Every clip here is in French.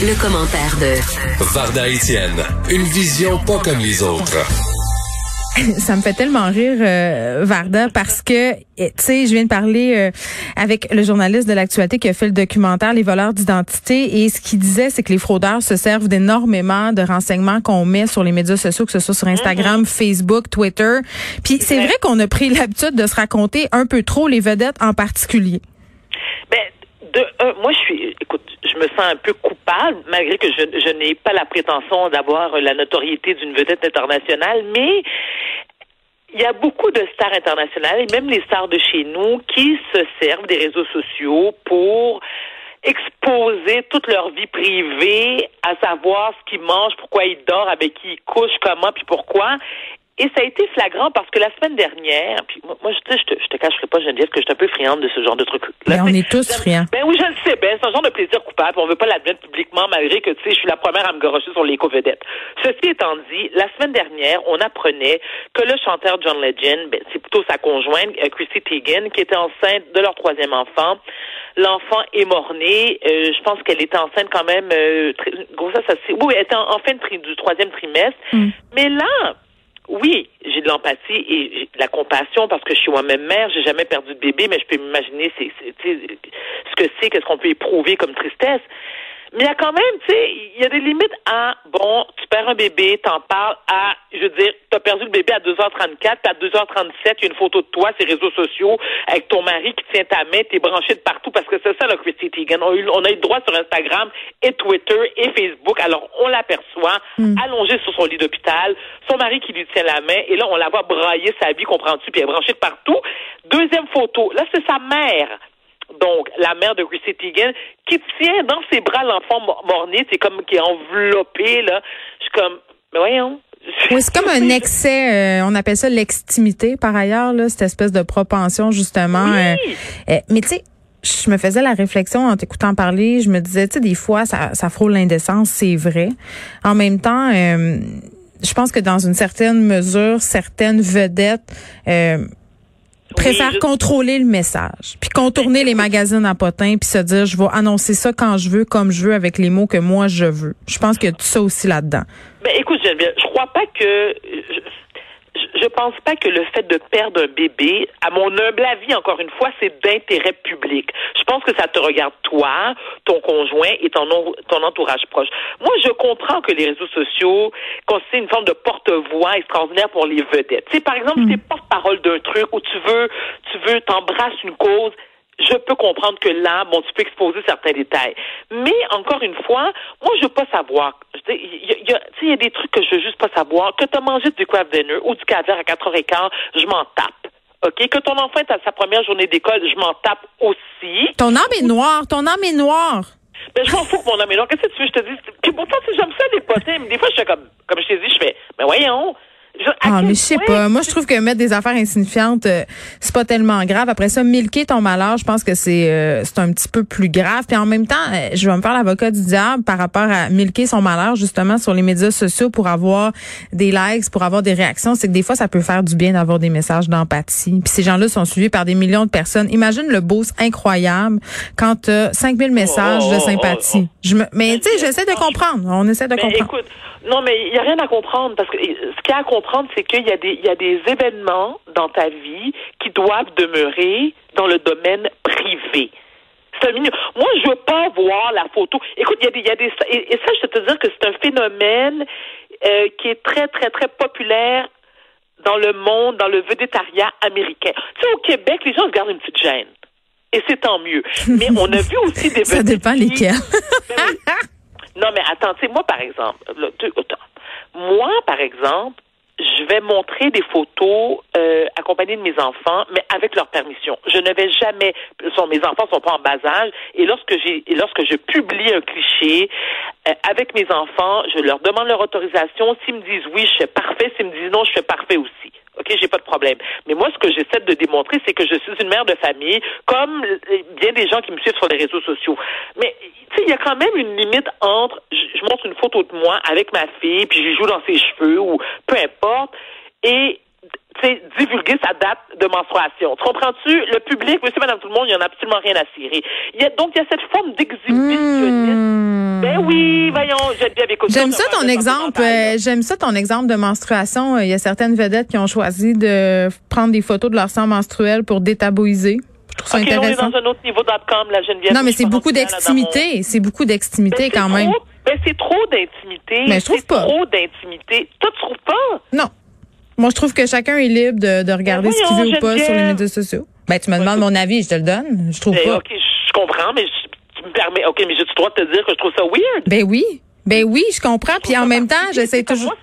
Le, commentaire de Varda Etienne, une vision pas comme les autres. ça me fait tellement rire, euh, Varda, parce que, eh, tu sais, je viens de parler euh, avec le journaliste de l'actualité qui a fait le documentaire Les voleurs d'identité et ce qu'il disait, c'est que les fraudeurs se servent d'énormément de renseignements qu'on met sur les médias sociaux, que ce soit sur Instagram, mm-hmm. Facebook, Twitter. Puis c'est vrai qu'on a pris l'habitude de se raconter un peu trop les vedettes en particulier. Ben, de moi, je suis, écoute, je me sens un peu coupable, malgré que je, n'ai pas la prétention d'avoir la notoriété d'une vedette internationale, mais il y a beaucoup de stars internationales et même les stars de chez nous qui se servent des réseaux sociaux pour exposer toute leur vie privée, à savoir ce qu'ils mangent, pourquoi ils dorment, avec qui ils couchent, comment, puis pourquoi. Et ça a été flagrant parce que la semaine dernière, puis moi, je, je, te, je te cacherai pas, Geneviève, que je suis un peu friande de ce genre de truc. Mais on est tous friands. Ben oui, je le sais, ben, c'est un genre de plaisir coupable. On veut pas l'admettre publiquement, malgré que, tu sais, je suis la première à me gorocher sur l'éco-vedette. Ceci étant dit, la semaine dernière, on apprenait que le chanteur John Legend, ben, c'est plutôt sa conjointe, euh, Chrissy Teigen, qui était enceinte de leur troisième enfant. L'enfant est mort-né. Euh, je pense qu'elle était enceinte quand même, euh, gros, ça, ça, oui, elle était en, fin de tri, du troisième trimestre. Mm. Mais là, oui, j'ai de l'empathie et de la compassion parce que je suis moi-même mère, j'ai jamais perdu de bébé, mais je peux m'imaginer ce que c'est, qu'est-ce qu'on peut éprouver comme tristesse. Mais il y a quand même, tu sais, il y a des limites à, bon, tu perds un bébé, t'en parles à, je veux dire, t'as perdu le bébé à 2h34, puis à 2h37, il y a une photo de toi, ces réseaux sociaux, avec ton mari qui tient ta main, t'es branché de partout, parce que c'est ça, le Christy Teigen. On a, eu, on a eu le droit sur Instagram et Twitter et Facebook, alors on l'aperçoit, mm. allongée sur son lit d'hôpital, son mari qui lui tient la main, et là, on la voit brailler sa vie, comprends-tu, puis elle est branchée de partout. Deuxième photo, là, c'est sa mère donc la mère de Chrissy Teigen, qui tient dans ses bras l'enfant mort-né, c'est comme qui est enveloppé, là. Je suis comme, mais voyons. Oui, c'est comme un excès, euh, on appelle ça l'extimité par ailleurs, là, cette espèce de propension justement. Euh, euh, mais tu sais, je me faisais la réflexion en t'écoutant parler, je me disais, tu sais, des fois, ça, ça frôle l'indécence, c'est vrai. En même temps, je pense que dans une certaine mesure, certaines vedettes préfère contrôler le message, puis contourner les magazines à potins, puis se dire je vais annoncer ça quand je veux, comme je veux, avec les mots que moi je veux. Je pense qu'il y a tout ça aussi là-dedans. Ben écoute, je crois pas que je pense pas que le fait de perdre un bébé, à mon humble avis, encore une fois, c'est d'intérêt public. Je pense que ça te regarde toi, ton conjoint et ton, ton entourage proche. Moi, je comprends que les réseaux sociaux constituent une forme de porte-voix extraordinaire pour les vedettes. Tu sais, par exemple, si tu es mm. porte-parole d'un truc où tu veux, tu veux, t'embrasses une cause, je peux comprendre que là, bon, tu peux exposer certains détails. Mais encore une fois, moi, je veux pas savoir. Il y, a, y a des trucs que je veux juste pas savoir. Que tu as mangé du craft dinner ou du caviar à 4h15, je m'en tape. OK? Que ton enfant est à sa première journée d'école, je m'en tape aussi. Ton âme est noire. Ton âme est noire. Ben, je m'en fous que mon âme est noire. Qu'est-ce que tu veux? Je te dis? Puis pourtant, si j'aime ça, des potins, mais des fois, je fais comme, comme je t'ai dit, je fais, mais voyons, ah, mais je sais pas. Moi, je trouve que mettre des affaires insignifiantes, euh, c'est pas tellement grave. Après ça, milquer ton malheur, je pense que c'est euh, c'est un petit peu plus grave. Puis en même temps, euh, je vais me faire l'avocat du diable par rapport à milquer son malheur justement sur les médias sociaux pour avoir des likes, pour avoir des réactions. C'est que des fois, ça peut faire du bien d'avoir des messages d'empathie. Puis ces gens-là sont suivis par des millions de personnes. Imagine le boost incroyable quand tu as 5000 messages de oh, oh, oh, sympathie. Je me, mais tu sais, j'essaie de comprendre. On essaie de comprendre. Non, mais il n'y a rien à comprendre parce que ce qu'il y a à comprendre, c'est qu'il y a des il y a des événements dans ta vie qui doivent demeurer dans le domaine privé. C'est Moi, je veux pas voir la photo. Écoute, il y a des, il y a des et, ça, je te dire que c'est un phénomène euh, qui est très, très, très populaire dans le monde, dans le vedettariat américain. Tu sais, au Québec, les gens se gardent une petite gêne. Et c'est tant mieux. Mais on a vu aussi des Ça dépend lesquels. Non, mais attends, moi, par exemple, moi, par exemple, je vais montrer des photos euh, accompagnées de mes enfants, mais avec leur permission. Je ne vais jamais. Mes enfants sont pas en bas âge, et lorsque j'ai, lorsque je publie un cliché euh, avec mes enfants, je leur demande leur autorisation. S'ils me disent oui, je fais parfait. S'ils me disent non, je fais parfait aussi. OK, j'ai pas de problème. Mais moi, ce que j'essaie de démontrer, c'est que je suis une mère de famille, comme bien des gens qui me suivent sur les réseaux sociaux. Mais, tu sais, il y a quand même une limite entre, je, montre une photo de moi avec ma fille, puis je joue dans ses cheveux, ou peu importe, et divulguer sa date de menstruation. Tu comprends-tu? Le public, monsieur, madame, tout le monde, il n'y en a absolument rien à cirer. Il y a, donc, il y a cette forme d'exhibitionnisme. Hmm. Ben oui, voyons, J'aime ça ton exemple. Euh, j'aime ça ton exemple de menstruation. Euh, il y a certaines vedettes qui ont choisi de prendre des photos de leur sang menstruel pour détabouiser. Je trouve ça intéressant. On est dans un autre niveau .com, la Geneviève. Non, mais c'est beaucoup d'extimité. C'est beaucoup d'extimité quand même. Ben, c'est trop d'intimité. Mais je trouve pas. trop d'intimité. Toi, tu trouves pas? Non. Moi, je trouve que chacun est libre de, de regarder ce qu'il veut ou pas sur les médias sociaux. Ben, tu me demandes mon avis, je te le donne. Je trouve ben, pas. OK, je comprends, mais tu me permets. OK, mais j'ai le droit de te dire que je trouve ça weird? Ben oui. Ben oui, je comprends. Puis en même temps, j'essaie toujours.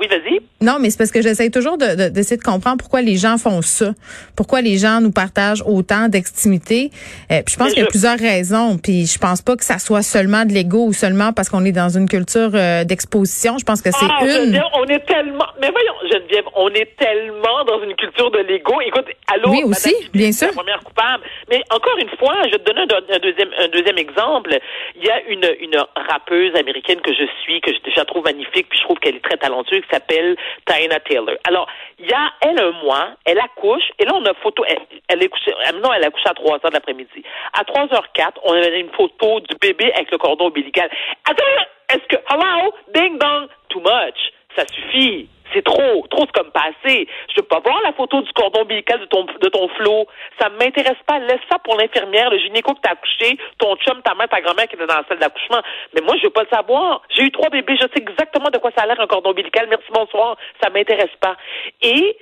Oui, vas-y. Non, mais c'est parce que j'essaie toujours d'essayer de, d'essayer de, comprendre pourquoi les gens font ça. Pourquoi les gens nous partagent autant d'extimité. Euh, puis je pense qu'il y a plusieurs raisons. Puis je pense pas que ça soit seulement de l'ego ou seulement parce qu'on est dans une culture euh, d'exposition. Je pense que c'est ah, une. on est tellement. Mais voyons, Geneviève, on est tellement dans une culture de l'ego. Écoute, allô. Oui, aussi, bien sûr. La première coupable. Mais encore une fois, je vais te donner un, deuxième, un deuxième exemple. Il y a une, une rappeuse américaine que je suis, que je, je trouve magnifique, puis je trouve qu'elle est très talentueuse s'appelle Taina Taylor. Alors, il y a, elle, un mois, elle accouche, et là, on a photo, elle, est couchée, non, elle a couché à 3 heures de l'après-midi. À 3h04, on a une photo du bébé avec le cordon ombilical. Attends, est-ce que, hello, ding dong, too much. Ça suffit? C'est trop, trop c'est comme passé. Je veux pas voir la photo du cordon ombilical de ton de ton flot. Ça m'intéresse pas. Laisse ça pour l'infirmière, le gynéco que t'as accouché, ton chum, ta mère, ta grand-mère qui était dans la salle d'accouchement. Mais moi, je veux pas le savoir. J'ai eu trois bébés, je sais exactement de quoi ça a l'air un cordon ombilical. Merci, bonsoir. Ça m'intéresse pas. Et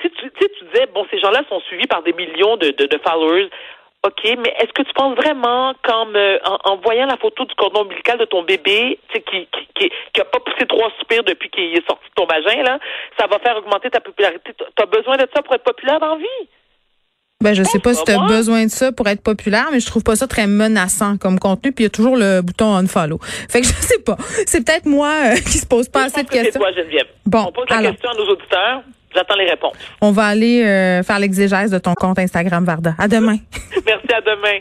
si tu, tu disais, bon, ces gens-là sont suivis par des millions de, followers. OK, mais est-ce que tu penses vraiment qu'en en, voyant la photo du cordon ombilical de ton bébé, qui, qui, qui, qui a pas poussé trois soupirs depuis qu'il est sorti de ton vagin, là, ça va faire augmenter ta popularité? Tu as besoin de ça pour être populaire dans la vie? Ben, je sais pas si tu as besoin de ça pour être populaire, mais je trouve pas ça très menaçant comme contenu. Puis il y a toujours le bouton unfollow. Fait que je sais pas. C'est peut-être moi euh, qui se pose pas assez de questions. Toi, Geneviève. Bon, On pose la question à nos auditeurs. J'attends les réponses. On va aller euh, faire l'exégèse de ton compte Instagram, Varda. À demain. Merci, à demain.